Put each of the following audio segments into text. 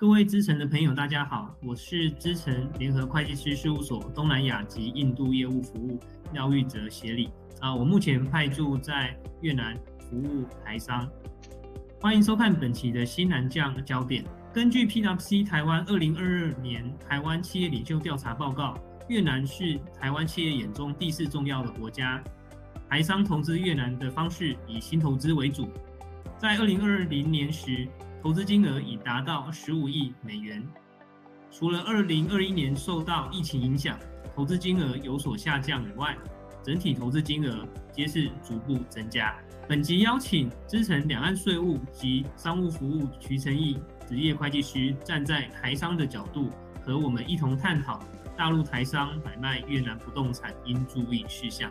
各位资诚的朋友，大家好，我是资诚联合会计师事务所东南亚及印度业务服务廖玉哲协理啊，我目前派驻在越南服务台商。欢迎收看本期的新南将焦点。根据 PwC 台湾二零二二年台湾企业领袖调查报告，越南是台湾企业眼中第四重要的国家。台商投资越南的方式以新投资为主，在二零二零年时，投资金额已达到十五亿美元。除了二零二一年受到疫情影响，投资金额有所下降以外，整体投资金额皆是逐步增加。本集邀请资诚两岸税务及商务服务徐承义职业会计师，站在台商的角度，和我们一同探讨大陆台商买卖越南不动产应注意事项。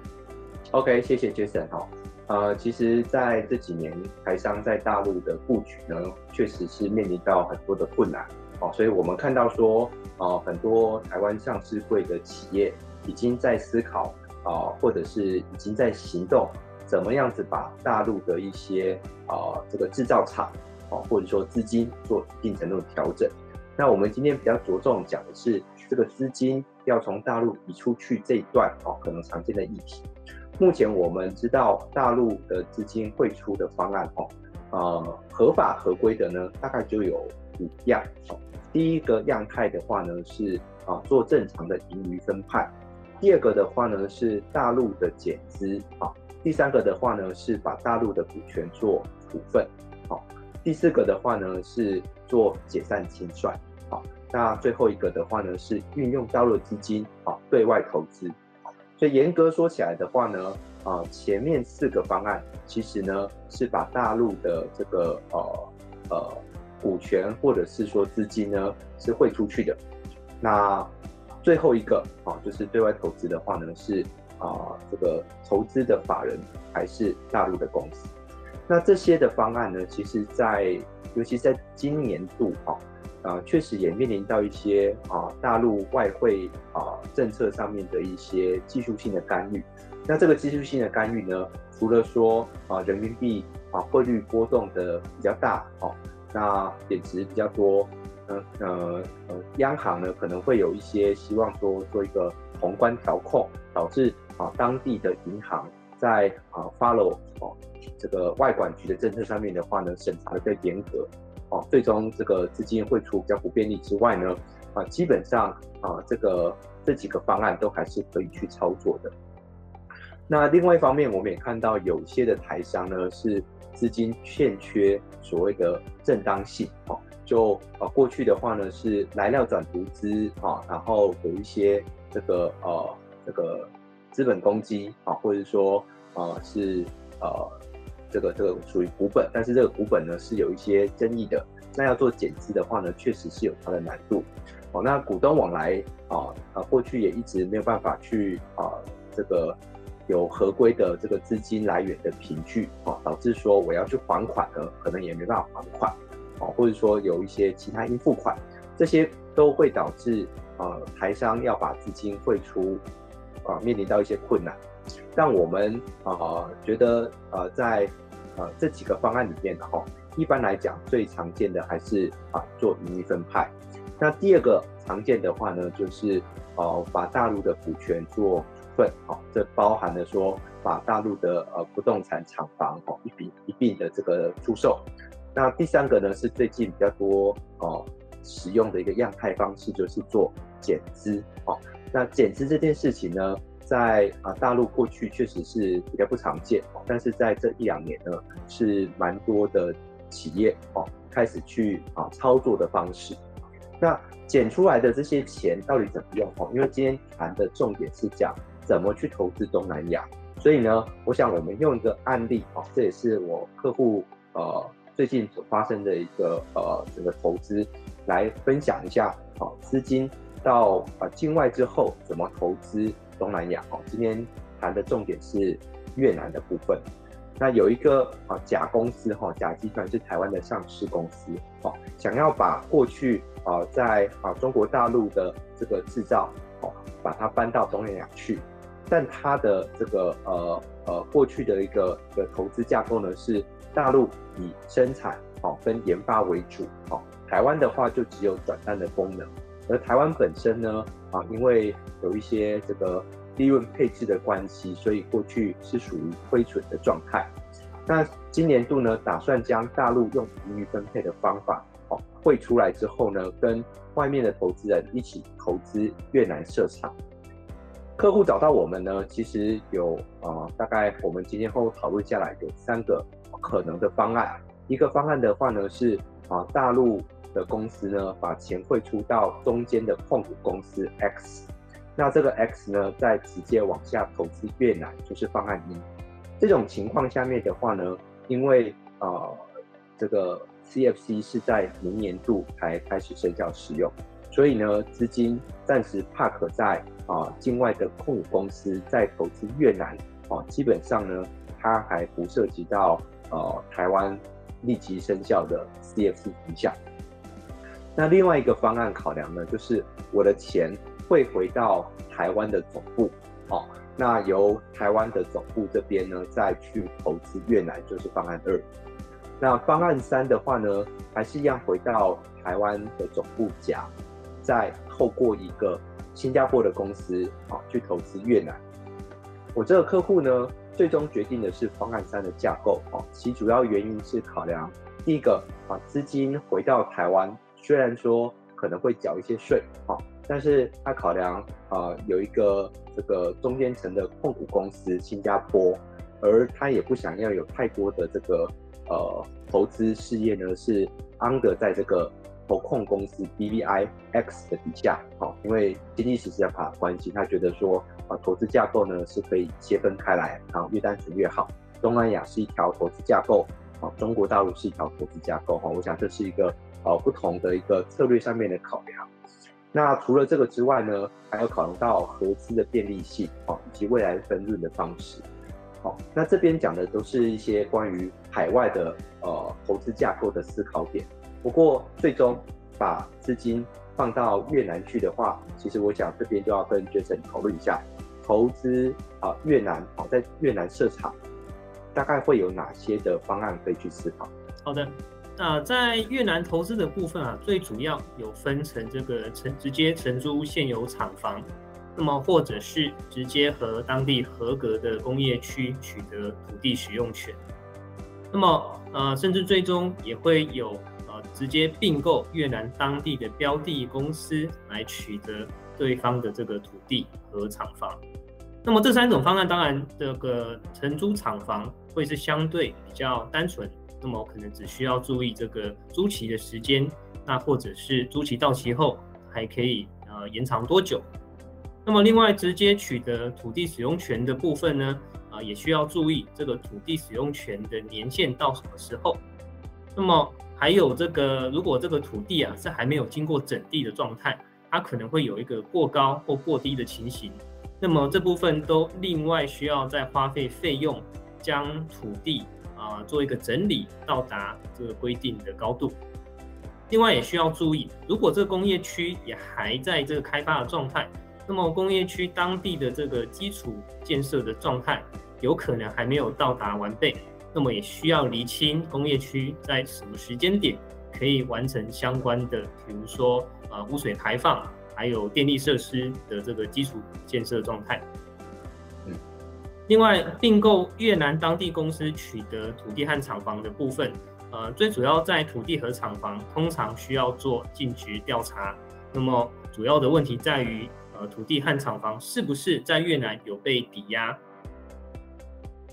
OK，谢谢 Jason 哈。呃，其实在这几年，台商在大陆的布局呢，确实是面临到很多的困难哦。所以我们看到说，呃，很多台湾上市会的企业已经在思考啊、或者是已经在行动，怎么样子把大陆的一些啊、这个制造厂哦，或者说资金做一定程度的调整。那我们今天比较着重讲的是这个资金要从大陆移出去这一段哦，可能常见的议题。目前我们知道大陆的资金汇出的方案哦，呃，合法合规的呢，大概就有五样哦。第一个样态的话呢是啊做正常的盈余分派，第二个的话呢是大陆的减资啊，第三个的话呢是把大陆的股权做处分，好，第四个的话呢是做解散清算，好，那最后一个的话呢是运用大陆的资金啊对外投资。所以严格说起来的话呢，啊，前面四个方案其实呢是把大陆的这个呃呃股权或者是说资金呢是汇出去的。那最后一个啊，就是对外投资的话呢是啊这个投资的法人还是大陆的公司。那这些的方案呢，其实在尤其在今年度啊。啊，确实也面临到一些啊大陆外汇啊政策上面的一些技术性的干预。那这个技术性的干预呢，除了说啊人民币啊汇率波动的比较大哦，那贬值比较多，呃呃呃，央行呢可能会有一些希望说做一个宏观调控，导致啊当地的银行在啊 follow 哦这个外管局的政策上面的话呢，审查的更严格。哦，最终这个资金汇出比较不便利之外呢，啊，基本上啊，这个这几个方案都还是可以去操作的。那另外一方面，我们也看到有些的台商呢是资金欠缺所谓的正当性，哦，就啊过去的话呢是来料转投资啊，然后有一些这个呃这个资本公积啊，或者说啊是呃。这个这个属于股本，但是这个股本呢是有一些争议的。那要做减资的话呢，确实是有它的难度。哦，那股东往来啊啊，过去也一直没有办法去啊这个有合规的这个资金来源的凭据啊，导致说我要去还款呢，可能也没办法还款。啊，或者说有一些其他应付款，这些都会导致啊台商要把资金汇出啊，面临到一些困难。但我们啊、觉得呃在呃这几个方案里面的话，一般来讲最常见的还是啊做盈利分派。那第二个常见的话呢，就是呃把大陆的股权做处分，哦，这包含了说把大陆的呃不动产厂房哦一笔一并的这个出售。那第三个呢是最近比较多哦、使用的一个样态方式，就是做减资哦。那减资这件事情呢，在啊大陆过去确实是比较不常见，但是在这一两年呢，是蛮多的企业哦开始去啊操作的方式。那减出来的这些钱到底怎么用哦？因为今天谈的重点是讲怎么去投资东南亚，所以呢，我想我们用一个案例哦，这也是我客户呃最近所发生的一个呃这个投资来分享一下哦，资金到啊境外之后怎么投资。东南亚哦，今天谈的重点是越南的部分。那有一个啊甲公司哈，甲集团是台湾的上市公司哦，想要把过去啊在啊中国大陆的这个制造哦，把它搬到东南亚去。但它的这个呃呃过去的一个一个投资架构呢，是大陆以生产哦跟研发为主哦，台湾的话就只有转单的功能。而台湾本身呢，啊，因为有一些这个利润配置的关系，所以过去是属于亏损的状态。那今年度呢，打算将大陆用盈余分配的方法，哦，汇出来之后呢，跟外面的投资人一起投资越南设厂。客户找到我们呢，其实有啊、呃，大概我们今天后讨论下来有三个可能的方案。一个方案的话呢，是啊，大陆。的公司呢，把钱汇出到中间的控股公司 X，那这个 X 呢，再直接往下投资越南，就是方案一。这种情况下面的话呢，因为呃这个 CFC 是在明年度才开始生效使用，所以呢，资金暂时 park 在啊、境外的控股公司在投资越南，哦、呃，基本上呢，它还不涉及到呃台湾立即生效的 CFC 影响。那另外一个方案考量呢，就是我的钱会回到台湾的总部，哦，那由台湾的总部这边呢再去投资越南，就是方案二。那方案三的话呢，还是一样回到台湾的总部甲，再透过一个新加坡的公司啊去投资越南。我这个客户呢，最终决定的是方案三的架构，哦，其主要原因是考量第一个啊，资金回到台湾。虽然说可能会缴一些税，哈，但是他考量啊、有一个这个中间层的控股公司新加坡，而他也不想要有太多的这个呃投资事业呢是 under 在这个投控公司 BVI X 的底下，好，因为经济实质法关系，他觉得说啊投资架构呢是可以切分开来，然后越单纯越好。东南亚是一条投资架构，啊，中国大陆是一条投资架构，哈，我想这是一个。呃，不同的一个策略上面的考量。那除了这个之外呢，还要考量到合资的便利性，哦，以及未来分润的方式。好，那这边讲的都是一些关于海外的呃投资架构的思考点。不过最终把资金放到越南去的话，其实我想这边就要跟 Jason 讨论一下，投资啊越南，好，在越南设厂，大概会有哪些的方案可以去思考？好的。那在越南投资的部分啊，最主要有分成这个承直接承租现有厂房，那么或者是直接和当地合格的工业区取得土地使用权，那么呃，甚至最终也会有呃直接并购越南当地的标的公司来取得对方的这个土地和厂房。那么这三种方案，当然这个承租厂房会是相对比较单纯。那么可能只需要注意这个租期的时间，那或者是租期到期后还可以呃延长多久？那么另外直接取得土地使用权的部分呢，啊、也需要注意这个土地使用权的年限到什么时候？那么还有这个如果这个土地啊是还没有经过整地的状态，它可能会有一个过高或过低的情形，那么这部分都另外需要再花费费用将土地。啊，做一个整理，到达这个规定的高度。另外也需要注意，如果这个工业区也还在这个开发的状态，那么工业区当地的这个基础建设的状态有可能还没有到达完备，那么也需要厘清工业区在什么时间点可以完成相关的，比如说啊污水排放，还有电力设施的这个基础建设状态。另外，并购越南当地公司取得土地和厂房的部分，呃，最主要在土地和厂房通常需要做尽职调查。那么，主要的问题在于，呃，土地和厂房是不是在越南有被抵押？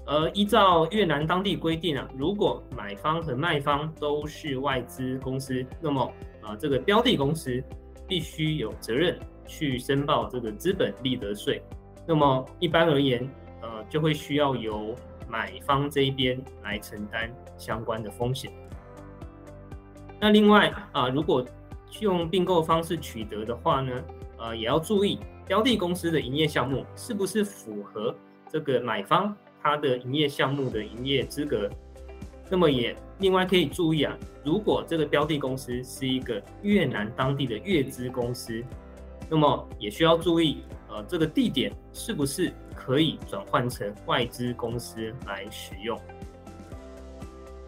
而依照越南当地规定啊，如果买方和卖方都是外资公司，那么，呃，这个标的公司必须有责任去申报这个资本利得税。那么，一般而言，呃，就会需要由买方这一边来承担相关的风险。那另外啊、如果用并购方式取得的话呢，呃，也要注意标的公司的营业项目是不是符合这个买方他的营业项目的营业资格。那么也另外可以注意啊，如果这个标的公司是一个越南当地的越资公司，那么也需要注意，呃，这个地点是不是可以转换成外资公司来使用。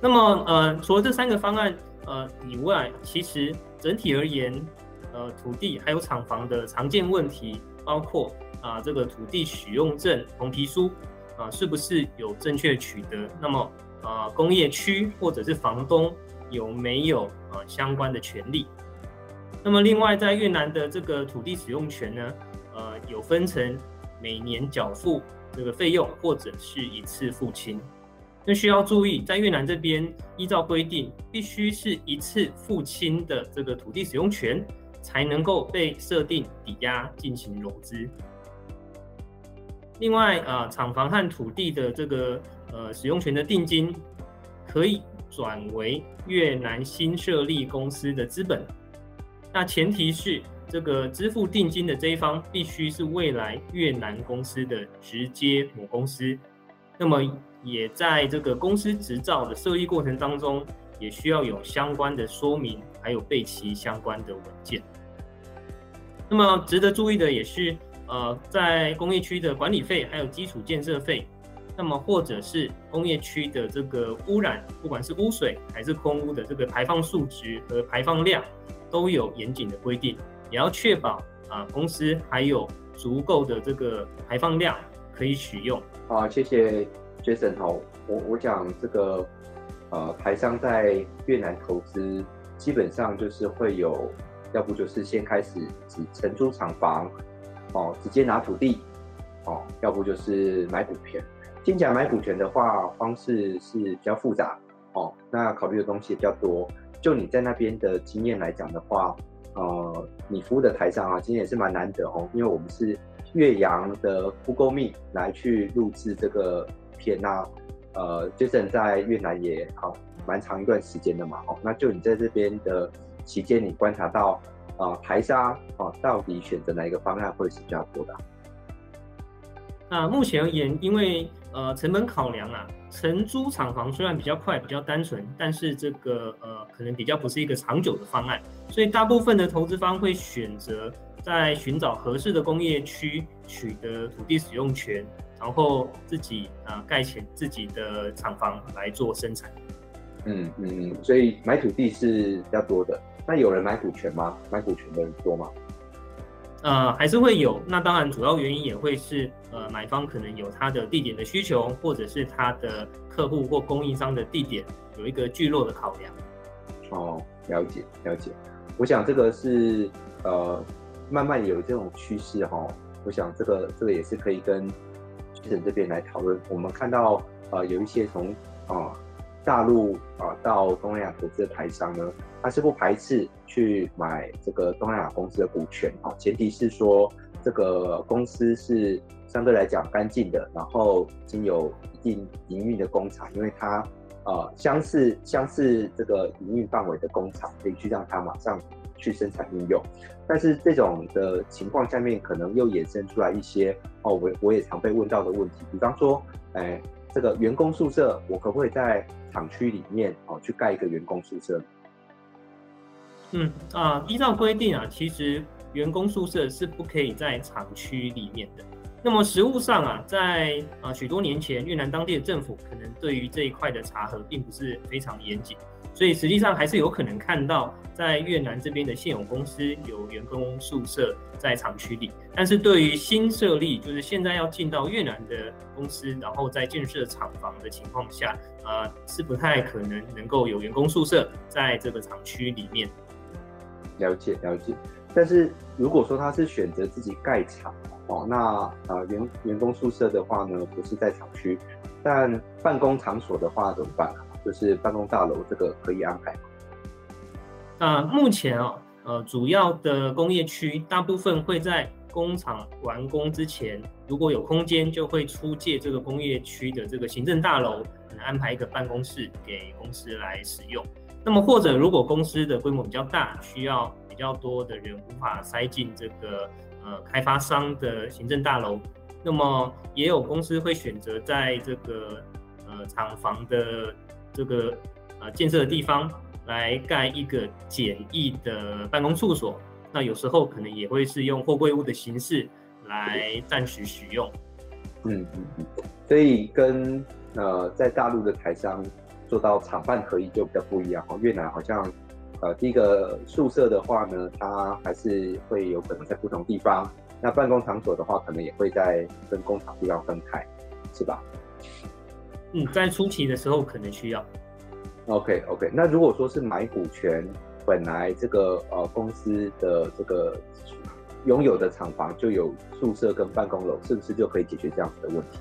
那么，呃，除了这三个方案，呃以外，其实整体而言，呃，土地还有厂房的常见问题，包括啊、这个土地使用证红皮书啊、是不是有正确取得？那么啊、呃、工业区或者是房东有没有啊、呃、相关的权利？那么另外在越南的这个土地使用权呢，呃有分成每年缴付这个费用或者是一次付清。那需要注意，在越南这边依照规定，必须是一次付清的这个土地使用权，才能够被设定抵押进行融资。另外啊，厂房和土地的这个呃使用权的定金，可以转为越南新设立公司的资本。那前提是这个支付定金的这一方必须是未来越南公司的直接母公司。那么。也在这个公司执照的设立过程当中，也需要有相关的说明，还有备齐相关的文件。那么值得注意的也是，呃，在工业区的管理费，还有基础建设费，那么或者是工业区的这个污染，不管是污水还是空污的这个排放数值和排放量，都有严谨的规定，也要确保啊公司还有足够的这个排放量可以使用。好，谢谢。Jason 好，我我讲这个，呃，台商在越南投资，基本上就是会有，要不就是先开始只承租厂房，哦，直接拿土地，哦，要不就是买股权。听起来买股权的话，方式是比较复杂，哦，那考虑的东西也比较多。就你在那边的经验来讲的话，呃，你服务的台商啊，今天也是蛮难得哦，因为我们是岳阳的 Google Me 来去录制这个。片啊，呃，Jason 在越南也好蛮长一段时间的嘛，哦，那就你在这边的期间，你观察到，啊、台商啊，到底选择哪一个方案会是比较多的？那目前而言，因为呃成本考量啊，承租厂房虽然比较快、比较单纯，但是这个呃可能比较不是一个长久的方案，所以大部分的投资方会选择在寻找合适的工业区取得土地使用权。然后自己啊盖起自己的厂房来做生产。嗯嗯，所以买土地是比较多的。那有人买股权吗？买股权的人多吗？呃，还是会有。那当然，主要原因也会是呃，买方可能有他的地点的需求，或者是他的客户或供应商的地点有一个聚落的考量。哦，了解了解。我想这个是呃，慢慢有这种趋势哈、哦。我想这个这个也是可以跟。这边来讨论，我们看到呃有一些从啊大陆啊到东南亚投资的台商呢，他是不排斥去买这个东南亚公司的股权啊，前提是说这个公司是相对来讲干净的，然后已经有一定营运的工厂，因为它呃相似相似这个营运范围的工厂，可以去让它马上。去生产应用，但是这种的情况下面，可能又衍生出来一些哦，我我也常被问到的问题，比方说，哎，这个员工宿舍，我可不可以在厂区里面哦去盖一个员工宿舍？嗯啊，依照规定啊，其实员工宿舍是不可以在厂区里面的。那么实务上啊，在啊许多年前，越南当地的政府可能对于这一块的查核并不是非常严谨。所以实际上还是有可能看到，在越南这边的现有公司有员工宿舍在厂区里，但是对于新设立，就是现在要进到越南的公司，然后在建设厂房的情况下，呃，是不太可能能够有员工宿舍在这个厂区里面。了解了解，但是如果说他是选择自己盖厂哦，那呃员员工宿舍的话呢，不是在厂区，但办公场所的话怎么办？就是办公大楼，这个可以安排吗？呃，目前啊，呃，主要的工业区大部分会在工厂完工之前，如果有空间，就会出借这个工业区的这个行政大楼，可能安排一个办公室给公司来使用。那么或者如果公司的规模比较大，需要比较多的人无法塞进这个呃开发商的行政大楼，那么也有公司会选择在这个呃厂房的。这个呃建设的地方来盖一个简易的办公处所，那有时候可能也会是用货柜屋的形式来暂时使用。嗯嗯嗯，所以跟呃在大陆的台商做到厂办合一就比较不一样哦。越南好像，呃，第一个宿舍的话呢，它还是会有可能在不同地方。那办公场所的话，可能也会在跟工厂地方分开，是吧？嗯，在初期的时候可能需要。OK OK，那如果说是买股权，本来这个呃公司的这个拥有的厂房就有宿舍跟办公楼，是不是就可以解决这样子的问题？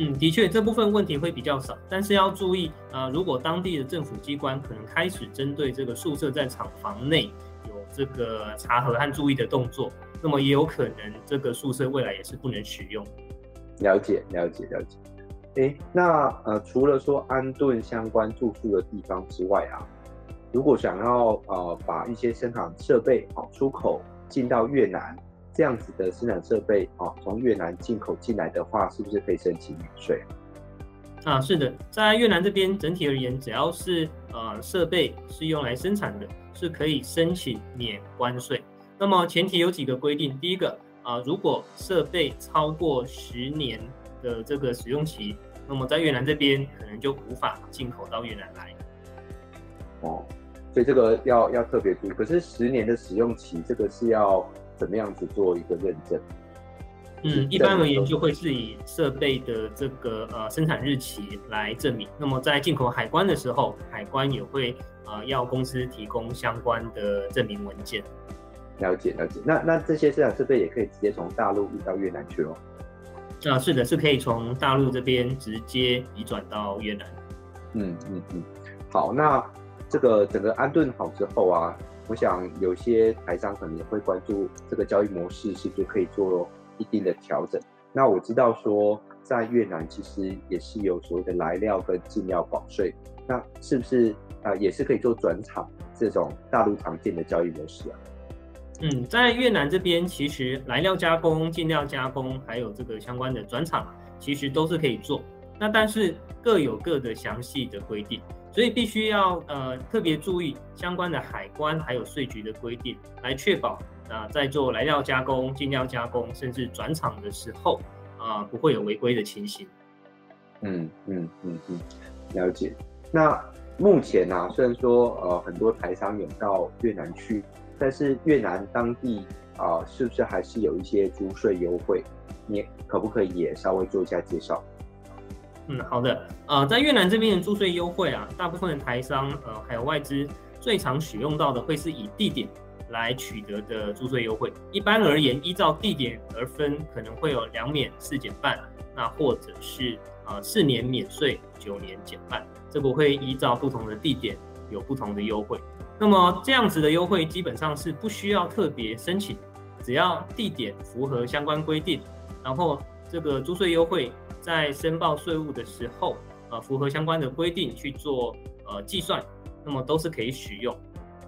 嗯，的确，这部分问题会比较少，但是要注意啊、呃，如果当地的政府机关可能开始针对这个宿舍在厂房内有这个查核和注意的动作，那么也有可能这个宿舍未来也是不能使用。了解，了解，了解。诶，那呃，除了说安顿相关住宿的地方之外啊，如果想要呃把一些生产设备啊出口进到越南。这样子的生产设备啊，从越南进口进来的话，是不是可以申请免税？啊，是的，在越南这边整体而言，只要是呃设备是用来生产的，是可以申请免关税。那么前提有几个规定，第一个啊，如果设备超过十年的这个使用期，那么在越南这边可能就无法进口到越南来。哦，所以这个要要特别注意。可是十年的使用期，这个是要。怎么样子做一个认证？嗯，一般而言就会是以设备的这个呃生产日期来证明。那么在进口海关的时候，海关也会呃要公司提供相关的证明文件。了解了解。那那这些生产设备也可以直接从大陆运到越南去喽？啊，是的，是可以从大陆这边直接移转到越南。嗯嗯嗯。好，那这个整个安顿好之后啊。我想有些台商可能也会关注这个交易模式是不是可以做一定的调整。那我知道说在越南其实也是有所谓的来料跟进料保税，那是不是啊也是可以做转厂这种大陆常见的交易模式啊？嗯，在越南这边其实来料加工、进料加工还有这个相关的转厂，其实都是可以做。那但是各有各的详细的规定。所以必须要呃特别注意相关的海关还有税局的规定，来确保啊、在做来料加工、进料加工甚至转厂的时候啊、不会有违规的情形。嗯嗯嗯嗯，了解。那目前呢、啊，虽然说呃很多台商有到越南去，但是越南当地啊、是不是还是有一些租税优惠？你可不可以也稍微做一下介绍？嗯，好的。呃，在越南这边的租税优惠啊，大部分的台商呃还有外资最常使用到的会是以地点来取得的租税优惠。一般而言，依照地点而分，可能会有两免四减半，那或者是呃四年免税，九年减半。这个会依照不同的地点有不同的优惠。那么这样子的优惠基本上是不需要特别申请，只要地点符合相关规定，然后这个租税优惠。在申报税务的时候，呃，符合相关的规定去做呃计算，那么都是可以使用。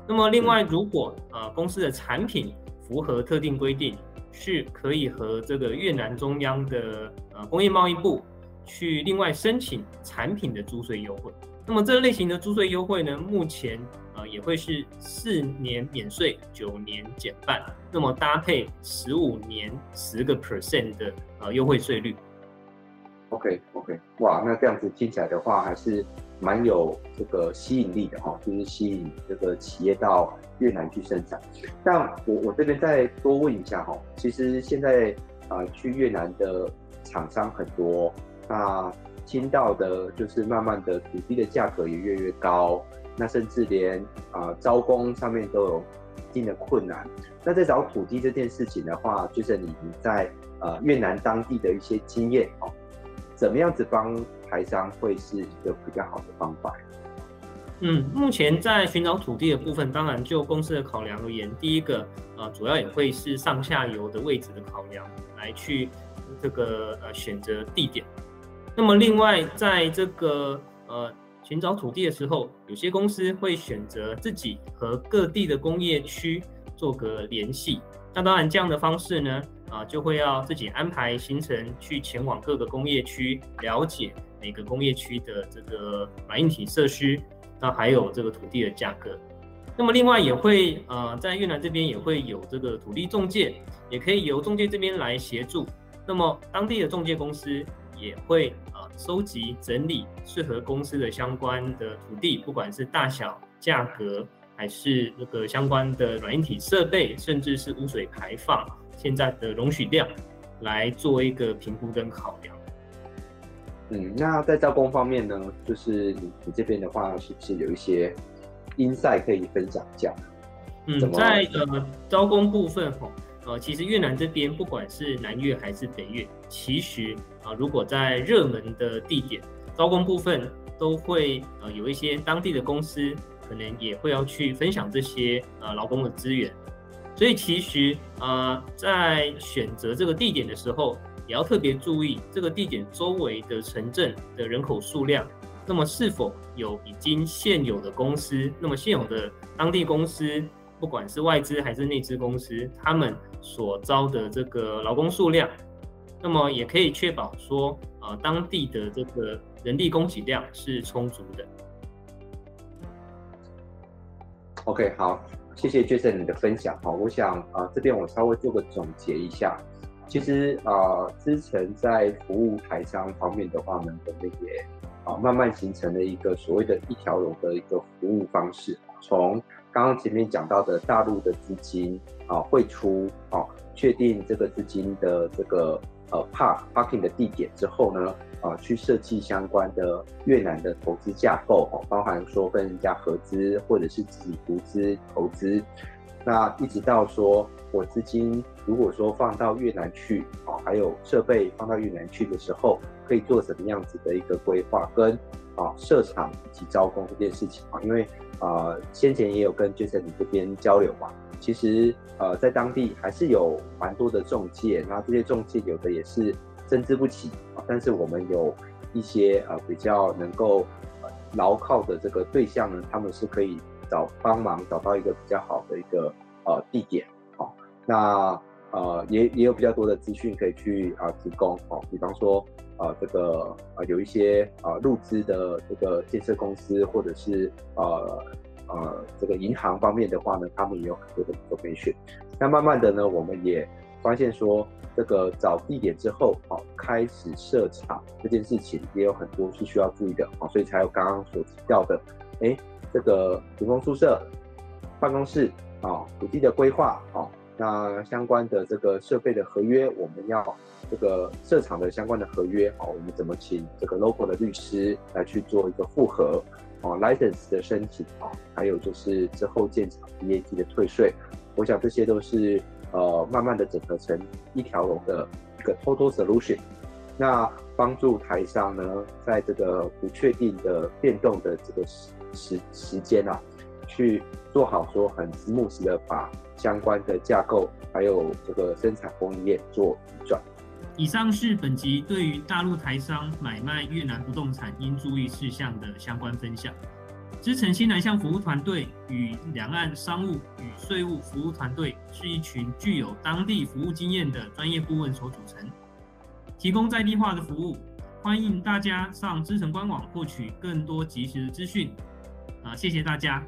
那么另外，如果呃公司的产品符合特定规定，是可以和这个越南中央的呃工业贸易部去另外申请产品的租税优惠。那么这类型的租税优惠呢，目前呃也会是四年免税，九年减半，那么搭配十五年十个 percent 的呃优惠税率。OK OK，哇，那这样子听起来的话，还是蛮有这个吸引力的哈，就是吸引这个企业到越南去生产。但我我这边再多问一下哈，其实现在啊、去越南的厂商很多，那听到的就是慢慢的土地的价格也越来越高，那甚至连啊、招工上面都有一定的困难。那在找土地这件事情的话，就是你在呃越南当地的一些经验哦。怎么样子帮台商会是一个比较好的方法？嗯，目前在寻找土地的部分，当然就公司的考量而言，第一个呃，主要也会是上下游的位置的考量，来去这个呃选择地点。那么另外，在这个呃寻找土地的时候，有些公司会选择自己和各地的工业区做个联系。那当然，这样的方式呢，啊，就会要自己安排行程去前往各个工业区，了解每个工业区的这个软硬体设施，那还有这个土地的价格。那么另外也会，呃，在越南这边也会有这个土地中介，也可以由中介这边来协助。那么当地的中介公司也会，啊，收集整理适合公司的相关的土地，不管是大小、价格，还是那个相关的软硬体设备，甚至是污水排放现在的容许量，来做一个评估跟考量。嗯，那在招工方面呢，就是你你这边的话，是不是有一些 insight 可以分享一下？嗯，在呃招工部分吼，呃，其实越南这边不管是南越还是北越，其实啊、如果在热门的地点招工部分，都会呃有一些当地的公司，可能也会要去分享这些呃劳工的资源。所以其实啊、在选择这个地点的时候，也要特别注意这个地点周围的城镇的人口数量，那么是否有已经现有的公司，那么现有的当地公司，不管是外资还是内资公司，他们所招的这个劳工数量，那么也可以确保说，呃，当地的这个人力供给量是充足的。OK，好，谢谢 Jason 你的分享。好，我想啊、这边我稍微做个总结一下。其实啊，之前在服务台商方面的话呢，我们也啊慢慢形成了一个所谓的一条龙的一个服务方式。从刚刚前面讲到的大陆的资金啊汇出啊，确定这个资金的这个呃 park parking 的地点之后呢，啊去设计相关的越南的投资架构哦，包含说跟人家合资或者是自己独资投资。那一直到说，我资金如果说放到越南去，哦，还有设备放到越南去的时候，可以做什么样子的一个规划跟啊设厂以及招工这件事情啊？因为啊先前也有跟 Jason 这边交流嘛，其实呃在当地还是有蛮多的中介，那这些中介有的也是参差不齐啊，但是我们有一些呃比较能够牢靠的这个对象呢，他们是可以。找帮忙找到一个比较好的一个呃地点，好、那呃也也有比较多的资讯可以去啊、提供，哦，比方说呃这个呃有一些啊入资的这个建设公司或者是呃呃这个银行方面的话呢，他们也有很多的培训。那慢慢的呢，我们也发现说这个找地点之后，哦开始设厂这件事情也有很多是需要注意的，哦，所以才有刚刚所提到的，哎。这个员工宿舍、办公室啊，土地的规划啊，那相关的这个设备的合约，我们要这个设厂的相关的合约啊，我们怎么请这个 local 的律师来去做一个复核啊，license 的申请啊，还有就是之后建厂 VAT 的退税，我想这些都是呃慢慢的整合成一条龙的一个 total solution，那帮助台商呢，在这个不确定的变动的这个时时时间啊，去做好说很 smooth 的把相关的架构还有这个生产供应链做移转。以上是本集对于大陆台商买卖越南不动产应注意事项的相关分享。资诚新南向服务团队与两岸商务与税务服务团队是一群具有当地服务经验的专业顾问所组成，提供在地化的服务。欢迎大家上资诚官网获取更多及时的资讯。啊，谢谢大家。